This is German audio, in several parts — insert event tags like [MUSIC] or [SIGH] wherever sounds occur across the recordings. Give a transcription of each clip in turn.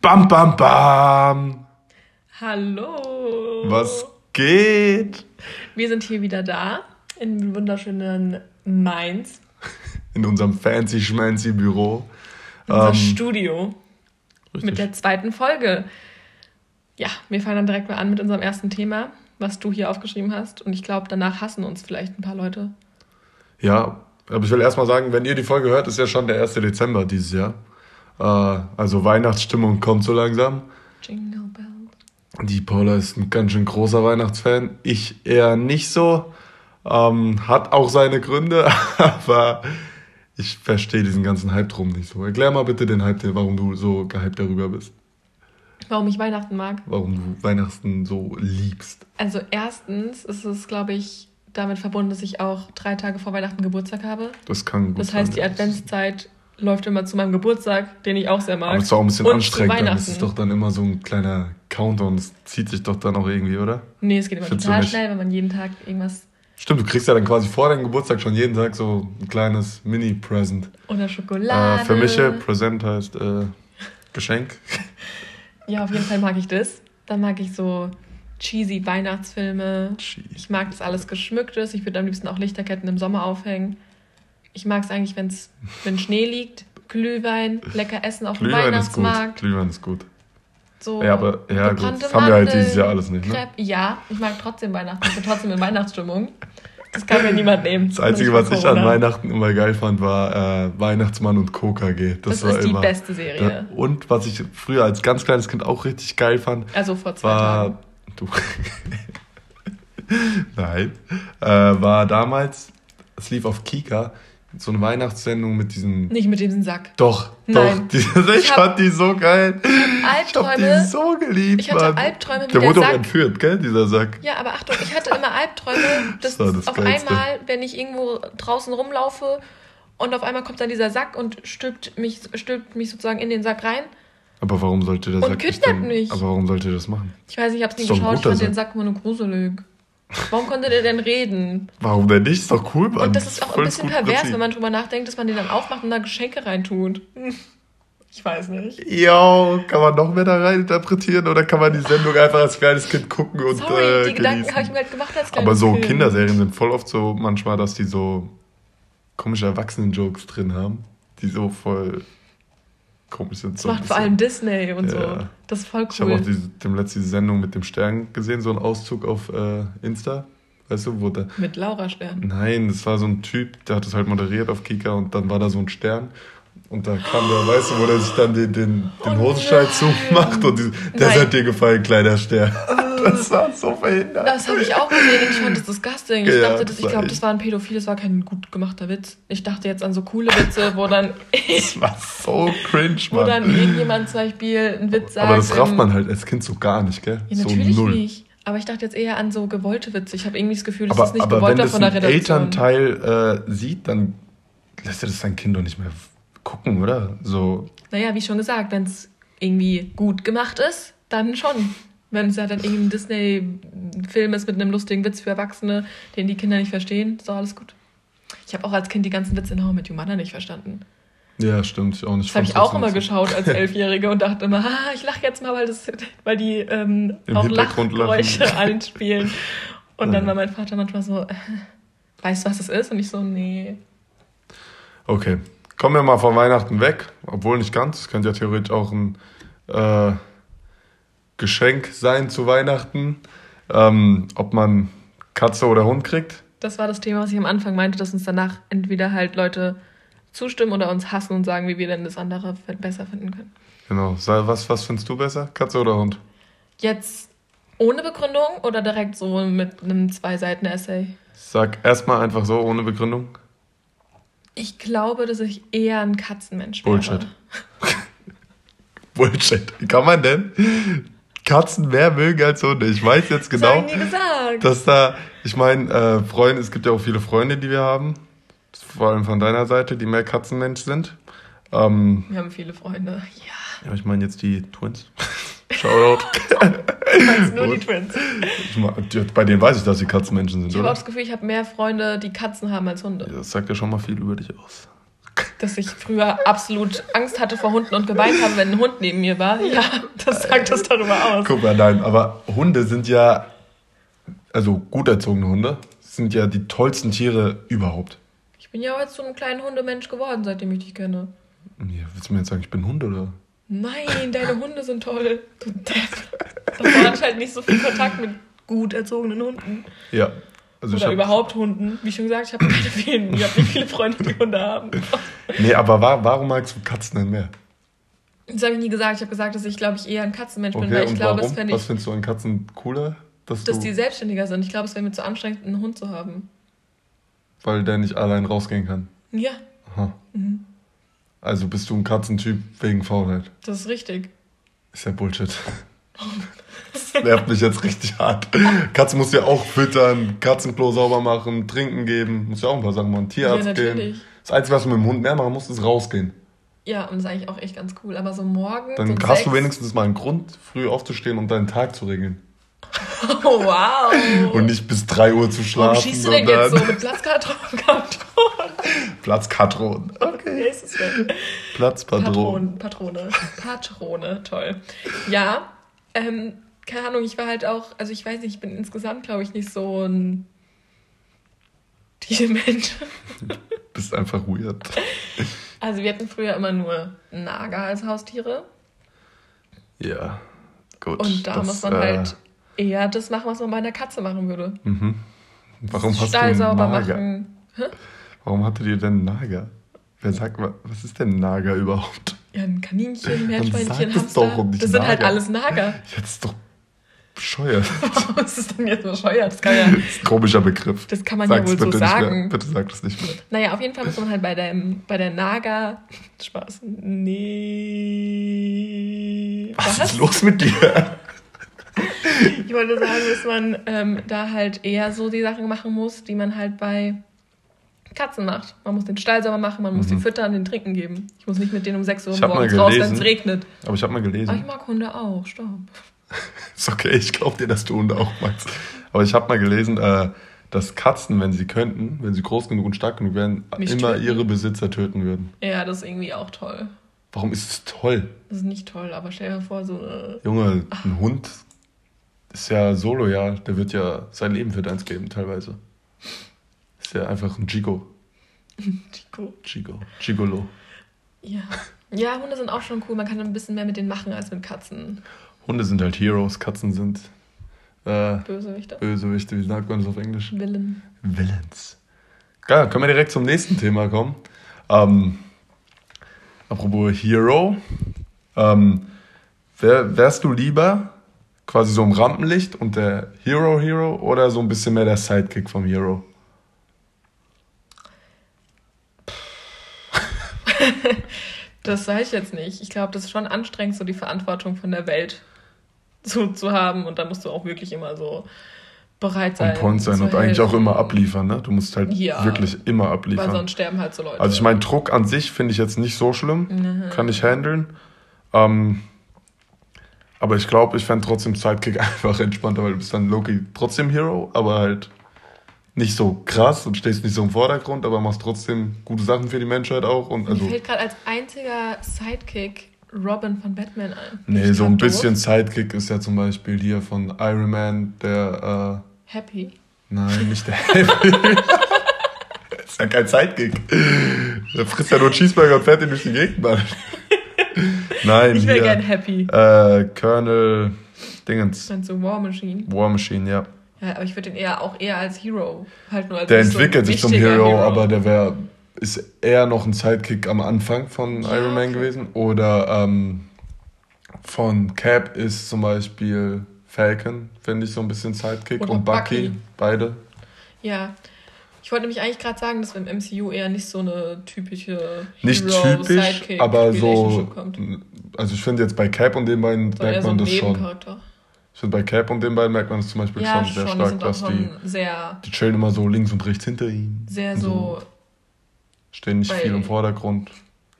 Bam, bam, bam. Hallo. Was geht? Wir sind hier wieder da im wunderschönen Mainz. In unserem fancy schmancy Büro. Unser Ähm, Studio. richtig. Mit der zweiten Folge. Ja, wir fangen dann direkt mal an mit unserem ersten Thema, was du hier aufgeschrieben hast. Und ich glaube, danach hassen uns vielleicht ein paar Leute. Ja, aber ich will erstmal sagen, wenn ihr die Folge hört, ist ja schon der 1. Dezember dieses Jahr. Äh, also Weihnachtsstimmung kommt so langsam. Jingle Bells. Die Paula ist ein ganz schön großer Weihnachtsfan. Ich eher nicht so. Ähm, hat auch seine Gründe, [LAUGHS] aber ich verstehe diesen ganzen Hype drum nicht so. Erklär mal bitte den Hype, warum du so gehypt darüber bist. Warum ich Weihnachten mag? Warum du Weihnachten so liebst. Also erstens ist es, glaube ich, damit verbunden, dass ich auch drei Tage vor Weihnachten Geburtstag habe. Das kann gut Das heißt, die sein. Adventszeit läuft immer zu meinem Geburtstag, den ich auch sehr mag. Aber es ist auch ein bisschen und anstrengend. Dann. Das ist doch dann immer so ein kleiner Countdown. Das zieht sich doch dann auch irgendwie, oder? Nee, es geht immer Findest total schnell, wenn man jeden Tag irgendwas Stimmt, du kriegst ja dann quasi vor deinem Geburtstag schon jeden Tag so ein kleines Mini-Present. oder Schokolade. Äh, für mich, äh, Present heißt äh, Geschenk. [LAUGHS] Ja, auf jeden Fall mag ich das. Dann mag ich so cheesy Weihnachtsfilme. Cheese. Ich mag, dass alles geschmückt ist. Ich würde am liebsten auch Lichterketten im Sommer aufhängen. Ich mag es eigentlich, wenn's, wenn Schnee liegt, Glühwein, lecker essen auf dem Glühwein ist gut. Weihnachtsmarkt. Glühwein ist gut. So Ja, aber ja, gut. Das haben wir halt dieses Jahr alles nicht, ne? Crepe. Ja, ich mag trotzdem Weihnachten. Ich bin trotzdem in Weihnachtsstimmung. Das kann mir niemand nehmen. Das Einzige, was ich an. Weihnachten immer geil fand, war äh, Weihnachtsmann und KKG. Das, Das war ist die immer. beste Serie. Ja, und was ich früher als ganz kleines Kind auch richtig geil fand, Also vor zwei Tagen. war. Du. [LAUGHS] Nein. Äh, war damals, es lief auf Kika, so eine Weihnachtssendung mit diesem. Nicht mit diesem Sack. Doch, Nein. doch. Die, [LAUGHS] ich Ich hab- fand die so geil. Ich hab Albträume. die so geliebt, Ich hatte Mann. Albträume, wie Der der wurde auch Sack- entführt, gell, dieser Sack. Ja, aber Achtung, ich hatte immer Albträume, [LAUGHS] dass Das das auf Geilste. einmal, wenn ich irgendwo draußen rumlaufe und auf einmal kommt dann dieser Sack und stülpt mich, stülpt mich sozusagen in den Sack rein. Aber warum sollte der Und Sack nicht kidnappt mich. Aber warum sollte das machen? Ich weiß nicht, ich hab's nie geschaut, ich fand den Sack. Sack immer nur gruselig. Warum konnte der denn reden? Warum denn nicht? Ist doch cool, Mann. Und das ist auch ein bisschen pervers, Prinzip. wenn man drüber nachdenkt, dass man den dann aufmacht und da Geschenke reintut. [LAUGHS] Ich weiß nicht. Jo, kann man noch mehr da rein interpretieren oder kann man die Sendung einfach als kleines Kind gucken und Sorry, äh, die Gedanken habe ich mir halt gemacht als kleines Aber so Kind. Kinderserien sind voll oft so manchmal, dass die so komische Erwachsenen-Jokes drin haben, die so voll komisch sind. Das so macht vor allem Disney und so. Ja. Das ist voll Ich habe auch cool. diese, dem letzten Sendung mit dem Stern gesehen, so einen Auszug auf äh, Insta. Weißt du, wo der. Mit Laura Stern. Nein, das war so ein Typ, der hat das halt moderiert auf Kika und dann war da so ein Stern. Und da kam der, weißt du, wo der sich dann den, den, den Oh Hosenstall nein. zumacht und die, das Nein. hat dir gefallen, kleiner Stern. Das war so verhindert. Das habe ich auch gesehen und ich fand das disgusting. Ich Ja, dachte, das ich glaube, das war ein Pädophil, das war kein gut gemachter Witz. Ich dachte jetzt an so coole Witze, wo dann, [LAUGHS] Das war so cringe, wo dann Mann. irgendjemand zum Beispiel einen Witz sagt. Aber das rafft man halt als Kind so gar nicht, gell? Ja, so natürlich null. nicht. Aber ich dachte jetzt eher an so gewollte Witze. Ich habe irgendwie das Gefühl, das Aber, ist nicht gewollt wenn das von der ein Redaktion. Elternteil äh, sieht, dann lässt er das sein Kind doch nicht mehr gucken, oder? So, Naja, wie schon gesagt, wenn es irgendwie gut gemacht ist, dann schon. Wenn es ja dann irgendein Disney-Film ist mit einem lustigen Witz für Erwachsene, den die Kinder nicht verstehen, ist doch alles gut. Ich habe auch als Kind die ganzen Witze in How Met Your Mother nicht verstanden. ja, stimmt. Ich auch nicht. Das habe ich auch immer geschaut als [LAUGHS] Elfjährige und dachte immer, ah, ich lache jetzt mal, weil, das, weil die ähm, Im auch Lachgeräusche einspielen. Und dann war mein Vater manchmal so, äh, weißt du, was es ist? Und ich so, nee. Okay. Kommen wir mal von Weihnachten weg, obwohl nicht ganz. Es könnte ja theoretisch auch ein äh, Geschenk sein zu Weihnachten. Ähm, ob man Katze oder Hund kriegt. Das war das Thema, was ich am Anfang meinte, dass uns danach entweder halt Leute zustimmen oder uns hassen und sagen, wie wir denn das andere besser finden können. Genau. Was, was findest du besser? Katze oder Hund? Jetzt ohne Begründung oder direkt so mit einem Zwei-Seiten-Essay? Sag erstmal einfach so, ohne Begründung. Ich glaube, dass ich eher ein Katzenmensch wäre. Bullshit. [LAUGHS] Bullshit. Wie kann man denn Katzen mehr mögen als Hunde? Ich weiß jetzt Das genau. gesagt. dass da, ich meine, äh, Freunde, es gibt ja auch viele Freunde, die wir haben, vor allem von deiner Seite, die mehr Katzenmensch sind. Ähm, Wir haben viele Freunde. Ja, ja, ich meine jetzt die Twins. [LAUGHS] Shoutout. meine nur die. Twins. Bei denen weiß ich, dass sie Katzenmenschen sind, Ich habe das Gefühl, ich habe mehr Freunde, die Katzen haben als Hunde. Ja, Das sagt ja schon mal viel über dich aus. Dass ich früher absolut Angst hatte vor Hunden und geweint habe, wenn ein Hund neben mir war. Ja, das sagt das darüber aus. Guck mal, nein, aber Hunde sind ja, also gut erzogene Hunde, sind ja die tollsten Tiere überhaupt. Ich bin ja heute so ein kleiner Hundemensch geworden, seitdem ich dich kenne. Ja, willst du mir jetzt sagen, ich bin Hund oder? Nein, deine Hunde sind toll. Du Depp. Hatte ich halt nicht so viel Kontakt mit gut erzogenen Hunden. Ja. Also Oder überhaupt Hunden. Wie schon gesagt, ich habe keine vielen, ich habe nicht viele Freunde, die Hunde haben. Nee, aber wa warum magst du Katzen denn mehr? Das habe ich nie gesagt. Ich habe gesagt, dass ich, glaube ich, eher ein Katzenmensch bin, Okay, weil ich und glaube, warum? es Was findest du an Katzen cooler? Dass, dass die selbstständiger sind. Ich glaube, es wäre mir zu anstrengend, einen Hund zu haben. weil der nicht allein rausgehen kann. Ja, Aha. Also bist du ein Katzentyp wegen Faulheit. das ist richtig. Ist ja Bullshit. Das nervt mich jetzt richtig hart. Katze muss ja auch füttern, Katzenklo sauber machen, trinken geben, muss ja auch ein paar Sachen machen, Tierarzt Ja, gehen. Das Einzige, was du mit dem Hund mehr machen musst, ist rausgehen. Ja, und das ist eigentlich auch echt ganz cool. Aber so morgen. Dann so hast du sechs- wenigstens mal einen Grund, früh aufzustehen und deinen Tag zu regeln. [LAUGHS] Oh, wow. Und nicht bis 3 Uhr zu schlafen. Warum schießt du denn jetzt so mit Platzkarton? [LAUGHS] Platzkatron. Okay? Platzpatron. Patrone, Patrone, Patrone, toll. Ja, ähm, keine Ahnung, ich war halt auch, also ich weiß nicht, ich bin insgesamt, glaube ich, nicht so ein [LAUGHS] Tiermensch. Bist einfach weird. [LAUGHS] Also wir hatten früher immer nur Nager als Haustiere Ja, gut. und da das, muss man äh, halt eher das machen, was man bei einer Katze machen würde. Mhm. Warum hast du Stall einen sauber Nager? machen. Hä? Warum hattet ihr denn Nager? Wer sagt, wa- was ist denn Nager überhaupt? Ja, ein Kaninchen, Meerschweinchen, Hamster. doch nicht das sind halt alles Nager. Jetzt ist doch bescheuert. [LAUGHS] Warum ist das denn jetzt bescheuert? Das kann ja, Das ist ein komischer Begriff. das kann man Sag's ja wohl so sagen. Bitte sag das nicht mehr. Naja, auf jeden Fall muss man halt bei der, bei der Naga. Spaß. Nee. Was, ist los mit dir? Ich wollte sagen, dass man ähm, da halt eher so die Sachen machen muss, die man halt bei Katzen macht. Man muss den Stall sauber machen, man muss die füttern, den trinken geben. Ich muss nicht mit denen um 6 Uhr Mhm. Morgens raus, wenn gelesen- es regnet. Aber ich habe mal Aber ich gelesen. mag Hunde auch, stopp. [LAUGHS] Ist okay, ich glaube dir, dass du Hunde auch magst. Aber ich habe mal gelesen, äh, dass Katzen, wenn sie könnten, wenn sie groß genug und stark genug wären, Mich immer töten. ihre Besitzer töten würden. Ja, das ist irgendwie auch toll. Warum ist es toll? Das ist nicht toll, aber stell dir vor, so eine. Junge, ein Hund ist ja so loyal, der wird ja sein Leben für deins geben, teilweise. Ist ja einfach ein Gigo. Chico. [LAUGHS] Gigo. Gigolo. Ja. Ja, Hunde sind auch schon cool. Man kann ein bisschen mehr mit denen machen als mit Katzen. Hunde sind halt Heroes, Katzen sind äh, Bösewichte. Bösewichte, wie sagt man das auf Englisch? Willen. Villains. Geil, können wir direkt zum nächsten Thema kommen. Ähm, apropos Hero. Ähm, wär, wärst du lieber quasi so im Rampenlicht und der Hero Hero oder so ein bisschen mehr der Sidekick vom Hero? [LAUGHS] Das weiß ich jetzt nicht. Ich glaube, das ist schon anstrengend, so die Verantwortung von der Welt so zu haben. Und da musst du auch wirklich immer so bereit sein. On point sein zu und eigentlich auch helfen. immer abliefern, ne? Du musst halt Ja. wirklich immer Weil abliefern. sonst sterben halt so Leute. Also ich meine, Druck an sich finde ich jetzt nicht so schlimm. Mhm. Kann ich handeln. Ähm, aber ich glaube, ich fände trotzdem Sidekick [LAUGHS] einfach entspannter, weil du bist dann Loki trotzdem Hero, aber halt nicht so krass und stehst nicht so im Vordergrund, aber machst trotzdem gute Sachen für die Menschheit auch. Und Mir also, fällt gerade als einziger Sidekick Robin von Batman ein. nee, so ein doof? bisschen Sidekick ist ja zum Beispiel hier von Iron Man, der, Happy. äh, nein, nicht der Happy. [LAUGHS] ist ja kein Sidekick. Der frisst ja nur Cheeseburger und fährt ihn durch die Gegend, Mann. [LAUGHS] Nein, Ich wäre gern Happy. Äh, Colonel Dingens. Meinst du War Machine? War Machine, ja. Ja, aber ich würde den eher auch eher als Hero halt nur als Der nicht so entwickelt sich zum wichtiger Hero, aber der wäre ist eher noch ein Sidekick am Anfang von Ja, Iron Man okay. gewesen. Oder ähm, von Cap ist zum Beispiel Falcon, finde ich so ein bisschen Sidekick. Oder und Bucky, Bucky. beide. Ja. Ich wollte nämlich eigentlich gerade sagen, dass wir im MCU eher nicht so eine typische Nicht Hero typisch, Sidekick aber so. kommt. Also ich finde jetzt bei Cap und den beiden So merkt so man ein das schon. Ich finde bei Cap und den beiden merkt man es zum Beispiel Ja, schon sehr schon, stark, dass die, sehr, die chillen immer so links und rechts hinter ihm. sehr so. Stehen nicht viel im Vordergrund.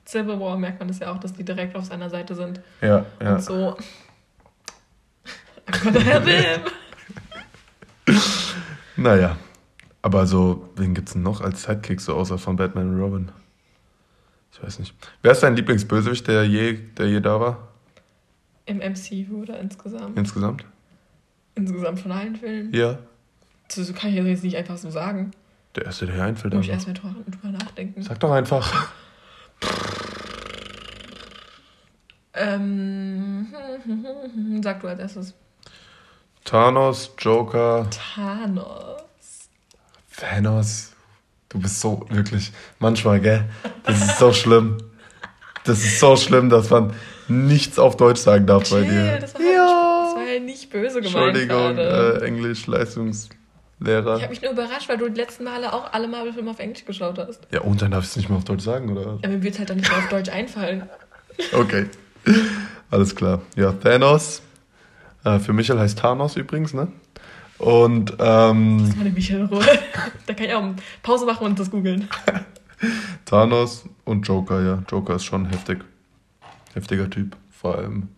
Civil War merkt man das ja auch, dass die direkt auf seiner Seite sind. Ja, ja. Und so. [LAUGHS] Naja. Aber so, wen gibt's denn noch als Sidekick, so außer von Batman und Robin? Ich weiß nicht. Wer ist dein Lieblingsbösewicht, der je, der je da war? Im MCU oder insgesamt? Insgesamt? Insgesamt von allen Filmen? Ja. Das kann ich jetzt nicht einfach so sagen. Der erste, der hier einfällt. Muss ich erstmal drüber nachdenken. Sag doch einfach. Ähm, [LAUGHS] sag du als erstes. Thanos, Joker, Thanos. Thanos. Du bist so wirklich, manchmal, gell? Das ist so schlimm. Das ist so schlimm, dass man nichts auf Deutsch sagen darf bei Chill, dir. das war, halt nicht, das war ja nicht böse gemeint Entschuldigung, äh, Englisch, Leistungslehrer. Ich habe mich nur überrascht, weil du die letzten Male auch alle Marvel-Filme auf Englisch geschaut hast. Ja, und dann darf ich es nicht mehr auf Deutsch sagen, oder? Ja, mir wird es halt dann nicht mehr auf Deutsch einfallen. Okay. Alles klar. Ja, Thanos. Äh, für Michael heißt Thanos übrigens, ne? Und, ähm, Das ist meine Michael-Ruhe. [LAUGHS] da kann ich auch Pause machen und das googeln. [LAUGHS] [LAUGHS] Thanos und Joker, ja. Joker ist schon heftig. Heftiger Typ. Vor allem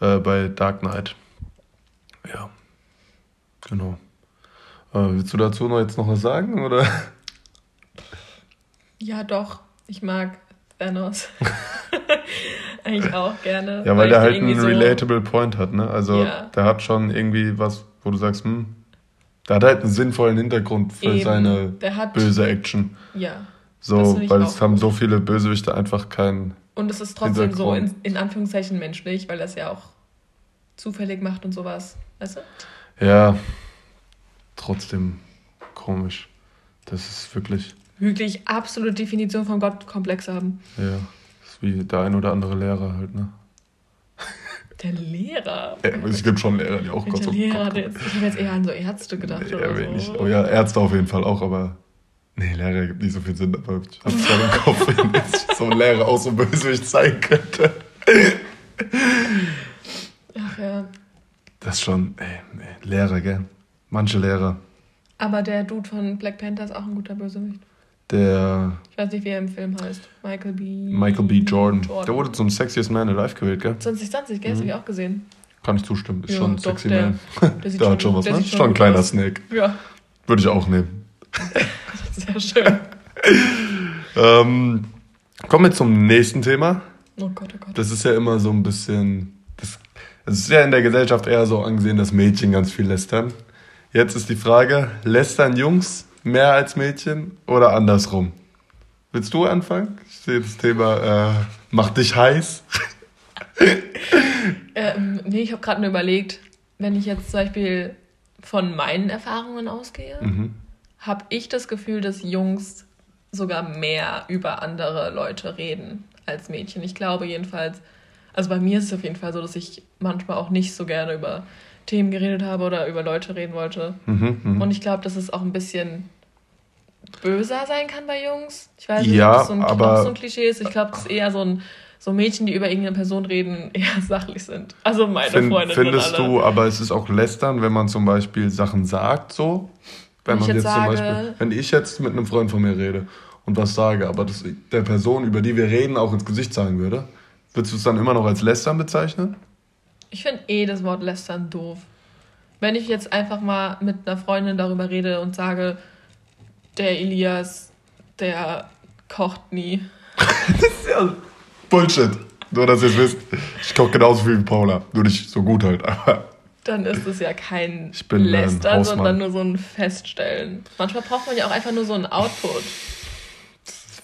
äh, bei Dark Knight. Ja. Genau. Äh, willst du dazu noch jetzt noch was sagen, oder? Ja, doch. Ich mag Thanos. [LAUGHS] [LAUGHS] Eigentlich auch gerne. Ja, weil ich der halt einen so- relatable Point hat, ne? Also Ja. der hat schon irgendwie was, wo du sagst, hm, der hat halt einen sinnvollen Hintergrund für Eben. seine böse Action. Ja. Das So, weil es haben so viele Bösewichte einfach keinen. Und es ist trotzdem so in, in Anführungszeichen menschlich, weil es ja auch zufällig macht und sowas. Weißt du? Ja, trotzdem komisch. Das ist wirklich, Wirklich absolute Definition von Gottkomplex haben. ja, das ist wie der ein oder andere Lehrer halt, ne? Der Lehrer. Ja, es gibt schon Lehrer, die auch Gott, Lehrer? Gott, Der jetzt, ich habe jetzt eher an so Ärzte gedacht Nee, oder so. Oh ja, Ärzte auf jeden Fall auch, aber. Nee, Lehrer gibt nicht so viel Sinn, aber ich hab's gerade im Kopf, wenn jetzt so ein Lehrer auch so böswillig sein könnte. Ach ja. Das ist schon, ey, nee, Lehrer, gell? Manche Lehrer. Aber der Dude von Black Panther ist auch ein guter Bösewicht. Der Ich weiß nicht, wie er im Film heißt. Michael B. Michael B. Jordan, der wurde zum Sexiest Man Alive gewählt, gell? 2020, gell? Das habe ich auch gesehen. Kann ich zustimmen, ist Ja, schon ein sexy der- Man. Der sieht [LAUGHS] Der hat schon was, der ne? sieht Schon ein kleiner. Snake. Ja, Würde ich auch nehmen. Sehr schön. Ähm, kommen wir zum nächsten Thema. Oh Gott, oh Gott. Das ist ja immer so ein bisschen. Das, es ist ja in der Gesellschaft eher so angesehen, dass Mädchen ganz viel lästern. Jetzt ist die Frage: Lästern Jungs mehr als Mädchen oder andersrum? Willst du anfangen? Ich sehe das Thema äh, macht dich heiß. [LAUGHS] Ähm, nee, ich habe gerade nur überlegt, wenn ich jetzt zum Beispiel von meinen Erfahrungen ausgehe, Mhm. Habe ich das Gefühl, dass Jungs sogar mehr über andere Leute reden als Mädchen. Ich glaube jedenfalls, also bei mir ist es auf jeden Fall so, dass ich manchmal auch nicht so gerne über Themen geredet habe oder über Leute reden wollte. Mhm, mhm. Und ich glaube, dass es auch ein bisschen böser sein kann bei Jungs. Ich weiß nicht, Ja, ob das so ein, aber- so ein Klischee ist. Ich glaube, dass eher so ein so Mädchen, die über irgendeine Person reden, [LAUGHS] eher sachlich sind. Also meine Find, Freunde findest du, aber es ist auch lästern, wenn man zum Beispiel Sachen sagt, so? Wenn Wenn ich man jetzt jetzt zum sage- Beispiel, wenn ich jetzt mit einem Freund von mir rede und was sage, aber das der Person, über die wir reden, auch ins Gesicht sagen würde, würdest du es dann immer noch als lästern bezeichnen? Ich finde eh das Wort lästern doof. Wenn ich jetzt einfach mal mit einer Freundin darüber rede und sage, der Elias, der kocht nie. [LAUGHS] Das ist ja Bullshit. Nur, dass ihr es wisst. Ich koche genauso viel wie Paula. Nur nicht so gut halt, aber. Dann ist es ja kein Ich bin ein Lästern, sondern nur so ein Feststellen. Manchmal braucht man ja auch einfach nur so einen Output.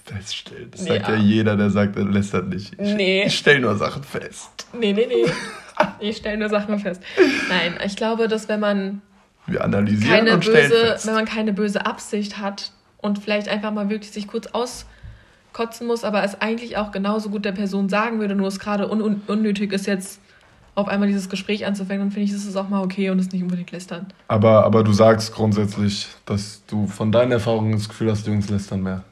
Feststellen. Das sagt ja jeder, der sagt, er lästert nicht. Ich, Nee. ich stelle nur Sachen fest. Nee, nee, nee. [LAUGHS] Ich stelle nur Sachen fest. Nein, ich glaube, dass wenn man Wir analysieren keine und stellen böse, fest. wenn man keine böse Absicht hat und vielleicht einfach mal wirklich sich kurz auskotzen muss, aber es eigentlich auch genauso gut der Person sagen würde, nur es gerade un unnötig ist, jetzt auf einmal dieses Gespräch anzufangen, dann finde ich, ist es auch mal okay und es nicht unbedingt lästern. Aber, aber du sagst grundsätzlich, dass du von deinen Erfahrungen das Gefühl hast, Jungs lästern mehr.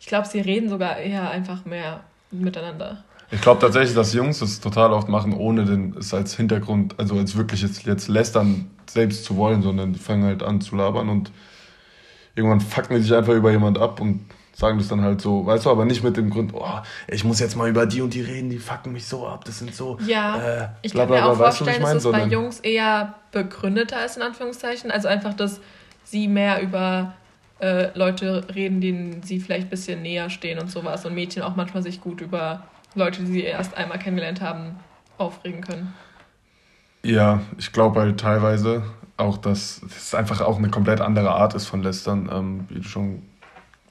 Ich glaube, sie reden sogar eher einfach mehr miteinander. Ich glaube tatsächlich, dass Jungs das total oft machen, ohne den, es als Hintergrund, also als wirklich jetzt, jetzt lästern selbst zu wollen, sondern die fangen halt an zu labern und irgendwann fucken die sich einfach über jemand ab und sagen das dann halt so, weißt du, aber nicht mit dem Grund, oh, ich muss jetzt mal über die und die reden, die fucken mich so ab, das sind so. Ja, äh, ich kann mir auch bla, weißt du, vorstellen, dass es bei Jungs eher begründeter ist, in Anführungszeichen. Also einfach, dass sie mehr über äh, Leute reden, denen sie vielleicht ein bisschen näher stehen und sowas. Und Mädchen auch manchmal sich gut über Leute, die sie erst einmal kennengelernt haben, aufregen können. Ja, ich glaube halt teilweise auch, dass es einfach auch eine komplett andere Art ist von Lästern, ähm, wie du schon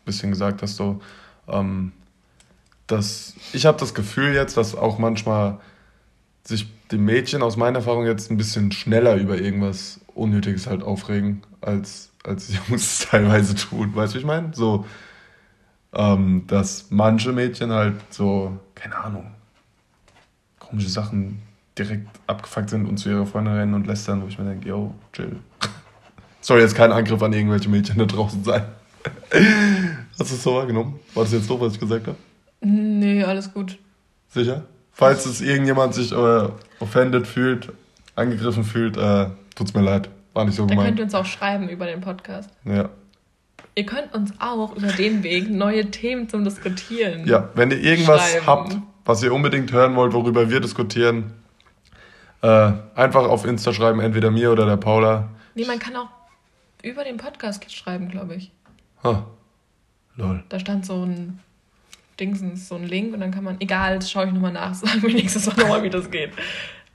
bisschen gesagt hast, so. Ähm, dass ich habe das Gefühl jetzt, dass auch manchmal sich die Mädchen aus meiner Erfahrung jetzt ein bisschen schneller über irgendwas Unnötiges halt aufregen, als, als Jungs es [LAUGHS] teilweise tun. Weißt du, wie ich meine? So, ähm, dass manche Mädchen halt so, keine Ahnung, komische Sachen direkt abgefuckt sind und zu ihrer Freundin rennen und lästern, wo ich mir denke, yo, chill. [LAUGHS] Soll jetzt kein Angriff an irgendwelche Mädchen da draußen sein. [LAUGHS] Hast du es so wahrgenommen? War das jetzt so, was ich gesagt habe? Nee, alles gut. Sicher? Falls es irgendjemand sich äh, offended fühlt, angegriffen fühlt, äh, tut's mir leid. War nicht so Dann gemeint. könnt ihr uns auch schreiben über den Podcast. Ja. Ihr könnt uns auch über den Weg neue Themen zum Diskutieren. ja, wenn ihr irgendwas Schreiben. habt, was ihr unbedingt hören wollt, worüber wir diskutieren, äh, einfach auf Insta schreiben, entweder mir oder der Paula. Nee, man kann auch über den Podcast schreiben, glaube ich. Ha. Lol. Da stand so ein Dingsens, so ein Link und dann kann man, egal, das schaue ich nochmal nach, [LAUGHS] sagen wir nächstes Mal nochmal, wie das geht.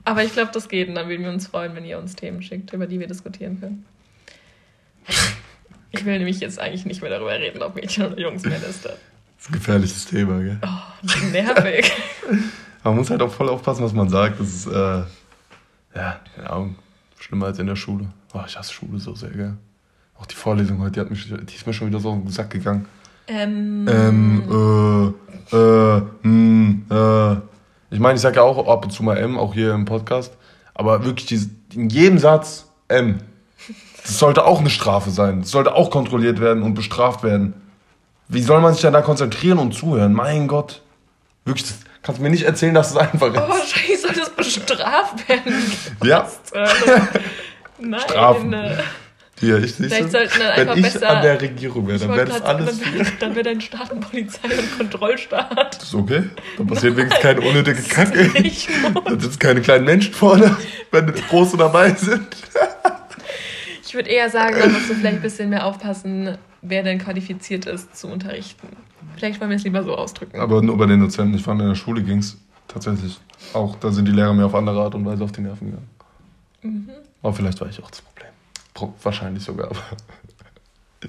Aber ich glaube, das geht und dann würden wir uns freuen, wenn ihr uns Themen schickt, über die wir diskutieren können. Ich will nämlich jetzt eigentlich nicht mehr darüber reden, ob Mädchen oder Jungs mehr lästern. Das ist ein gefährliches Thema, gell? Oh, nervig. [LAUGHS] Man muss halt auch voll aufpassen, was man sagt. Das ist, äh, ja, keine Ahnung, schlimmer als in der Schule. Oh, ich hasse Schule so sehr, gell? Auch die Vorlesung heute, die, hat mich, die ist mir schon wieder so auf den Sack gegangen. Ähm, Ähm, äh, äh, hm, äh. Ich meine, ich sage ja auch ab und zu mal M, auch hier im Podcast. Aber wirklich, dieses, in jedem Satz M. Das sollte auch eine Strafe sein. Das sollte auch kontrolliert werden und bestraft werden. Wie soll man sich denn da konzentrieren und zuhören? Mein Gott. Wirklich, das kannst du mir nicht erzählen, dass es einfach ist. aber wahrscheinlich soll das bestraft werden. Ja. Hölle? [LAUGHS] [LAUGHS] Nein. Strafen. Hier, ich siehst Vielleicht sollten dann wenn einfach ich besser- an der Regierung wäre, [LAUGHS] dann wäre das alles sagen, hier. dann, dann wird ein Staat und Polizei und Kontrollstaat. Ist okay. Dann passiert [LAUGHS] wenigstens keine unnötige Kacke. Nicht [LAUGHS] gut. Da sitzen keine kleinen Menschen vorne, wenn große dabei sind. Ich würde eher sagen, da musst du vielleicht ein bisschen mehr aufpassen, wer denn qualifiziert ist zu unterrichten. Vielleicht wollen wir es lieber so ausdrücken. Aber nur bei den Dozenten. Ich fand, in der Schule ging es tatsächlich auch, da sind die Lehrer mir auf andere Art und Weise auf die Nerven gegangen. Mhm. Aber vielleicht war ich auch das. Pro wahrscheinlich sogar, aber.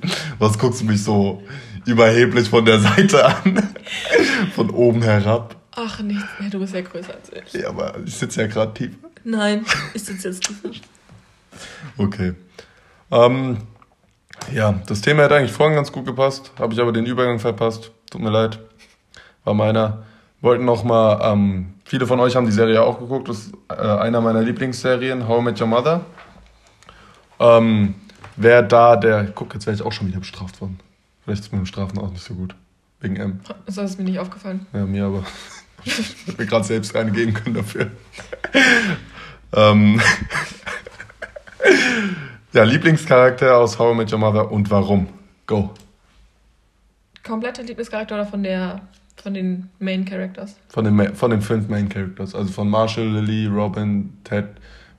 [LAUGHS] Was guckst du mich so überheblich von der Seite an? [LAUGHS] Von oben herab. Ach, nichts mehr, du bist ja größer als ich. Ja, aber ich sitze ja gerade tief. Nein, ich sitze jetzt tiefer. Okay. Ähm, ja, das Thema hätte eigentlich vorhin ganz gut gepasst, habe ich aber den Übergang verpasst. Tut mir leid. War meiner. Wollten noch mal, ähm, viele von euch haben die Serie auch geguckt, das ist äh, einer meiner Lieblingsserien, How I Met Your Mother. Ähm, wer da der, guck, jetzt wäre ich auch schon wieder bestraft worden. Vielleicht ist mit dem Strafen auch nicht so gut. Wegen M. Das ist mir nicht aufgefallen. Ja, mir aber. [LAUGHS] Ich hätte mir gerade selbst eine geben können dafür. [LAUGHS] ähm. ja, Lieblingscharakter aus How I Met Your Mother und warum? Go. Kompletter Lieblingscharakter oder von der von den Main Characters? Von den, Ma- von den fünf Main Characters. Also von Marshall, Lily, Robin, Ted,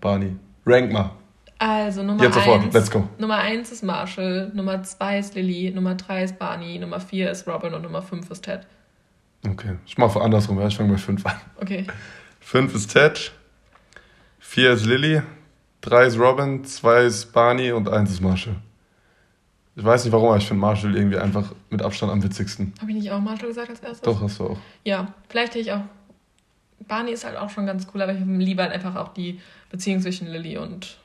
Barney. Rank mal. Also Nummer Jetzt sofort, eins. let's go. Nummer eins ist Marshall, Nummer zwei ist Lily, Nummer drei ist Barney, Nummer vier ist Robin und Nummer fünf ist Ted. Okay, ich mache andersrum. Ja, ich fange bei fünf an. Okay. Fünf ist Ted, vier ist Lily, drei ist Robin, zwei ist Barney und eins ist Marshall. Ich weiß nicht warum, aber ich finde Marshall irgendwie einfach mit Abstand am witzigsten. Habe ich nicht auch Marshall gesagt als erstes? Doch, hast du auch. Ja, vielleicht hätte ich auch. Barney ist halt auch schon ganz cool, aber ich liebe halt einfach auch die Beziehung zwischen Lily und.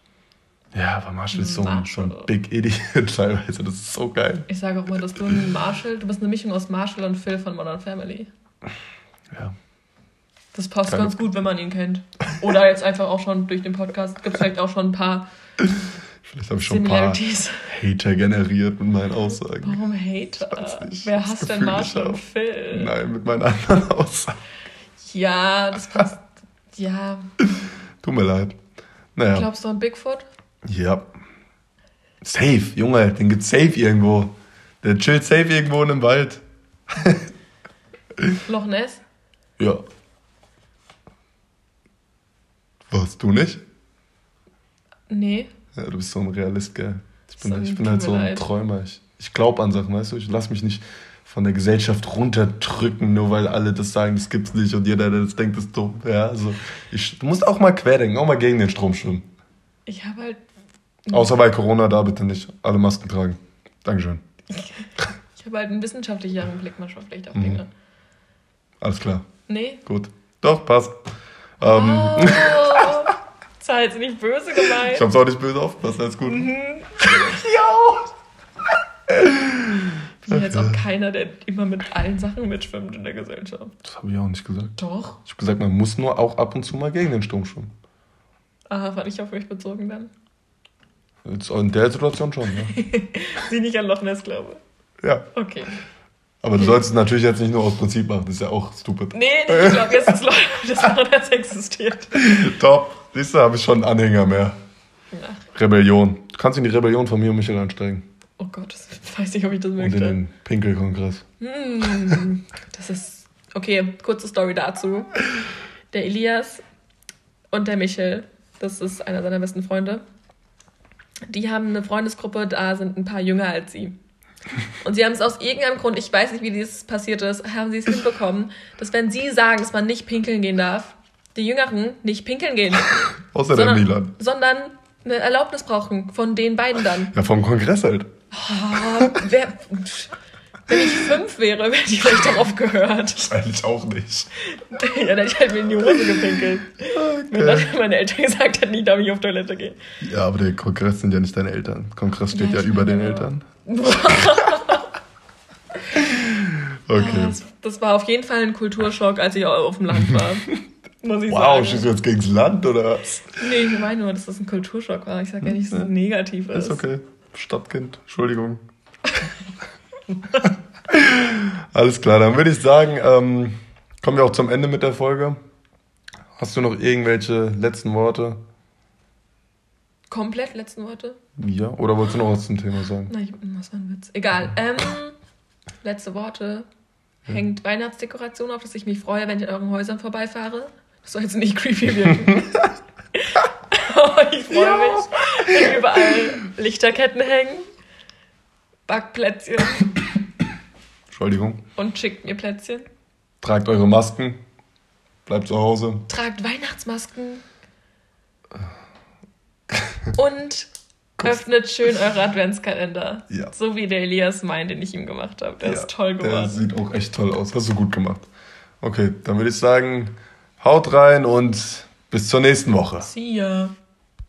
Ja, aber Marshall ist so ein, so ein. Big Idiot [LAUGHS] teilweise. Das ist so geil. Ich sage auch immer, dass du ein Marshall, du bist eine Mischung aus Marshall und Phil von Modern Family. Ja. Das passt Keine- ganz gut, wenn man ihn kennt. Oder jetzt einfach auch schon durch den Podcast gibt es vielleicht auch schon ein paar Vielleicht habe ich schon ein paar. Hater generiert mit meinen Aussagen. Warum Hater? nicht. Wer hasst denn Marshall und. Phil? Nein, mit meinen anderen [LAUGHS] Aussagen. Ja, das passt. Ja, Tut mir leid. Naja. glaubst du an Bigfoot? Ja. Safe, Junge, den gibt's safe irgendwo. Der chillt safe irgendwo in einem Wald. [LAUGHS] Loch Ness? Ja. Was, du nicht? Nee. Ja, du bist so ein Realist, gell? Ich bin, So, ich bin halt so ein leid. Träumer. Ich ich glaube an Sachen, weißt du? Ich lasse mich nicht von der Gesellschaft runterdrücken, nur weil alle das sagen, das gibt's nicht und jeder, der das denkt, ist dumm. Ja, also ich, du musst auch mal querdenken, auch mal gegen den Strom schwimmen. Ich habe halt. Außer bei Corona, da bitte nicht. Alle Masken tragen. Dankeschön. [LAUGHS] Ich habe halt einen wissenschaftlicheren Blick manchmal vielleicht auf Mhm. Dinge. Alles klar. Nee? Gut. Doch, passt. Ähm, Oh, [LAUGHS] das war jetzt nicht böse gemeint. ich hab's auch nicht böse aufgepasst, alles gut. Mhm. [LAUGHS] Ich bin jetzt auch keiner, der immer mit allen Sachen mitschwimmt in der Gesellschaft. Das habe ich auch nicht gesagt. Doch. Ich habe gesagt, man muss nur auch ab und zu mal gegen den Strom schwimmen. Ah, war nicht auf mich bezogen dann. Jetzt in der Situation schon, [LAUGHS] ja. Sie nicht an Loch Ness glaube. ja. Okay. Aber du sollst es natürlich jetzt nicht nur aus Prinzip machen, das ist ja auch stupid. Nee, nee, ich glaube, jetzt ist Loch [LAUGHS] Ness existiert. [LAUGHS] Top. Siehst du, habe ich schon einen Anhänger mehr. Ach, Rebellion. Du kannst in die Rebellion von mir und Michael einsteigen. oh Gott, das weiß nicht, ob ich das Und in möchte. den Pinkelkongress. Hm, das ist. Okay, kurze Story dazu. Der Elias und der Michel, das ist einer seiner besten Freunde, die haben eine Freundesgruppe, da sind ein paar jünger als sie. Und sie haben es aus irgendeinem Grund, ich weiß nicht, wie dieses passiert ist, haben sie es hinbekommen, dass wenn sie sagen, dass man nicht pinkeln gehen darf, die Jüngeren nicht pinkeln gehen. [LAUGHS] Außer der sondern, Milan. sondern eine Erlaubnis brauchen von den beiden dann. Ja, vom Kongress halt. Oh, wer, wenn ich fünf wäre, hätte ich vielleicht darauf gehört. Eigentlich auch nicht. [LAUGHS] Ja, dann hätte ich halt mir in die Hose gepinkelt. Wenn dann meine Eltern gesagt hätten, ich darf nicht auf Toilette gehen. Ja, aber der Kongress sind ja nicht deine Eltern. Kongress steht Ja, ja, ich über den. Eltern. [LAUGHS] Okay. Das, das war auf jeden Fall ein Kulturschock, als ich auf dem Land war. [LAUGHS] Muss ich Wow, sagen. schießt du jetzt gegens Land oder was? Nee, ich meine nur, dass das ein Kulturschock war. Ich sage ja nicht, dass es negativ ist. Ist okay. Stadtkind, Entschuldigung. [LAUGHS] Alles klar, dann würde ich sagen, ähm, kommen wir auch zum Ende mit der Folge. Hast du noch irgendwelche letzten Worte? Komplett letzten Worte? Ja, oder wolltest du noch was zum Thema sagen? Nein, das war ein Witz. Egal. Ähm, letzte Worte. Hängt Weihnachtsdekoration auf, dass ich mich freue, wenn ich in euren Häusern vorbeifahre. Das soll jetzt nicht creepy wirken. Aber [LAUGHS] [LAUGHS] ich freue mich, wenn überall Lichterketten hängen, Backplätzchen Entschuldigung. und schickt mir Plätzchen. Tragt eure Masken. Bleibt zu Hause. Tragt Weihnachtsmasken. [LAUGHS] Und öffnet schön eure Adventskalender. Ja. So wie der Elias mein, den ich ihm gemacht habe. Der Ja, ist toll Der geworden. sieht auch echt toll aus. Hast du gut gemacht. Okay, dann würde ich sagen, haut rein und bis zur nächsten Woche. See ya.